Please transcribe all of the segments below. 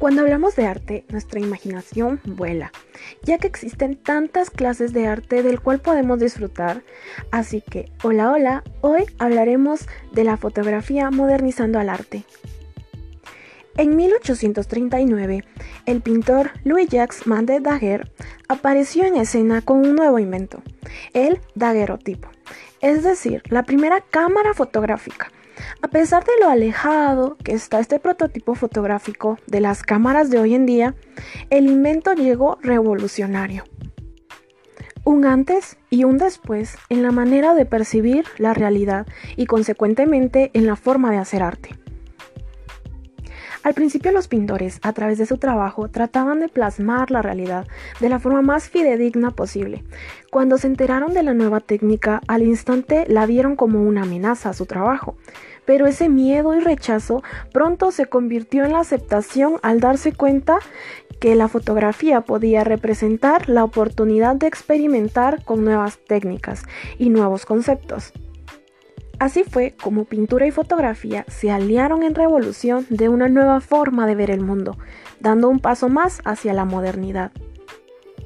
Cuando hablamos de arte, nuestra imaginación vuela, ya que existen tantas clases de arte del cual podemos disfrutar. Así que, hola, hola, hoy hablaremos de la fotografía modernizando al arte. En 1839, el pintor Louis-Jacques Mande Daguerre apareció en escena con un nuevo invento, el daguerrotipo, es decir, la primera cámara fotográfica a pesar de lo alejado que está este prototipo fotográfico de las cámaras de hoy en día, el invento llegó revolucionario. Un antes y un después en la manera de percibir la realidad y consecuentemente en la forma de hacer arte. Al principio los pintores, a través de su trabajo, trataban de plasmar la realidad de la forma más fidedigna posible. Cuando se enteraron de la nueva técnica, al instante la vieron como una amenaza a su trabajo. Pero ese miedo y rechazo pronto se convirtió en la aceptación al darse cuenta que la fotografía podía representar la oportunidad de experimentar con nuevas técnicas y nuevos conceptos. Así fue como pintura y fotografía se aliaron en revolución de una nueva forma de ver el mundo, dando un paso más hacia la modernidad.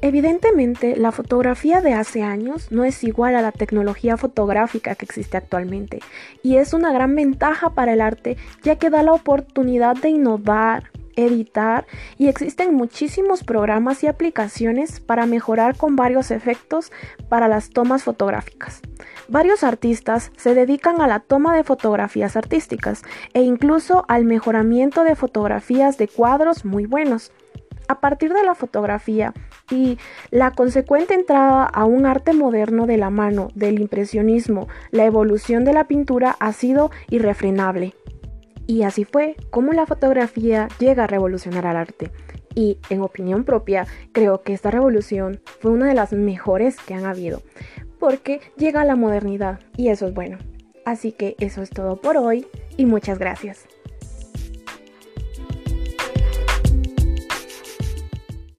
Evidentemente, la fotografía de hace años no es igual a la tecnología fotográfica que existe actualmente, y es una gran ventaja para el arte ya que da la oportunidad de innovar, editar y existen muchísimos programas y aplicaciones para mejorar con varios efectos para las tomas fotográficas. Varios artistas se dedican a la toma de fotografías artísticas e incluso al mejoramiento de fotografías de cuadros muy buenos. A partir de la fotografía y la consecuente entrada a un arte moderno de la mano del impresionismo, la evolución de la pintura ha sido irrefrenable. Y así fue como la fotografía llega a revolucionar al arte. Y en opinión propia, creo que esta revolución fue una de las mejores que han habido, porque llega a la modernidad y eso es bueno. Así que eso es todo por hoy y muchas gracias.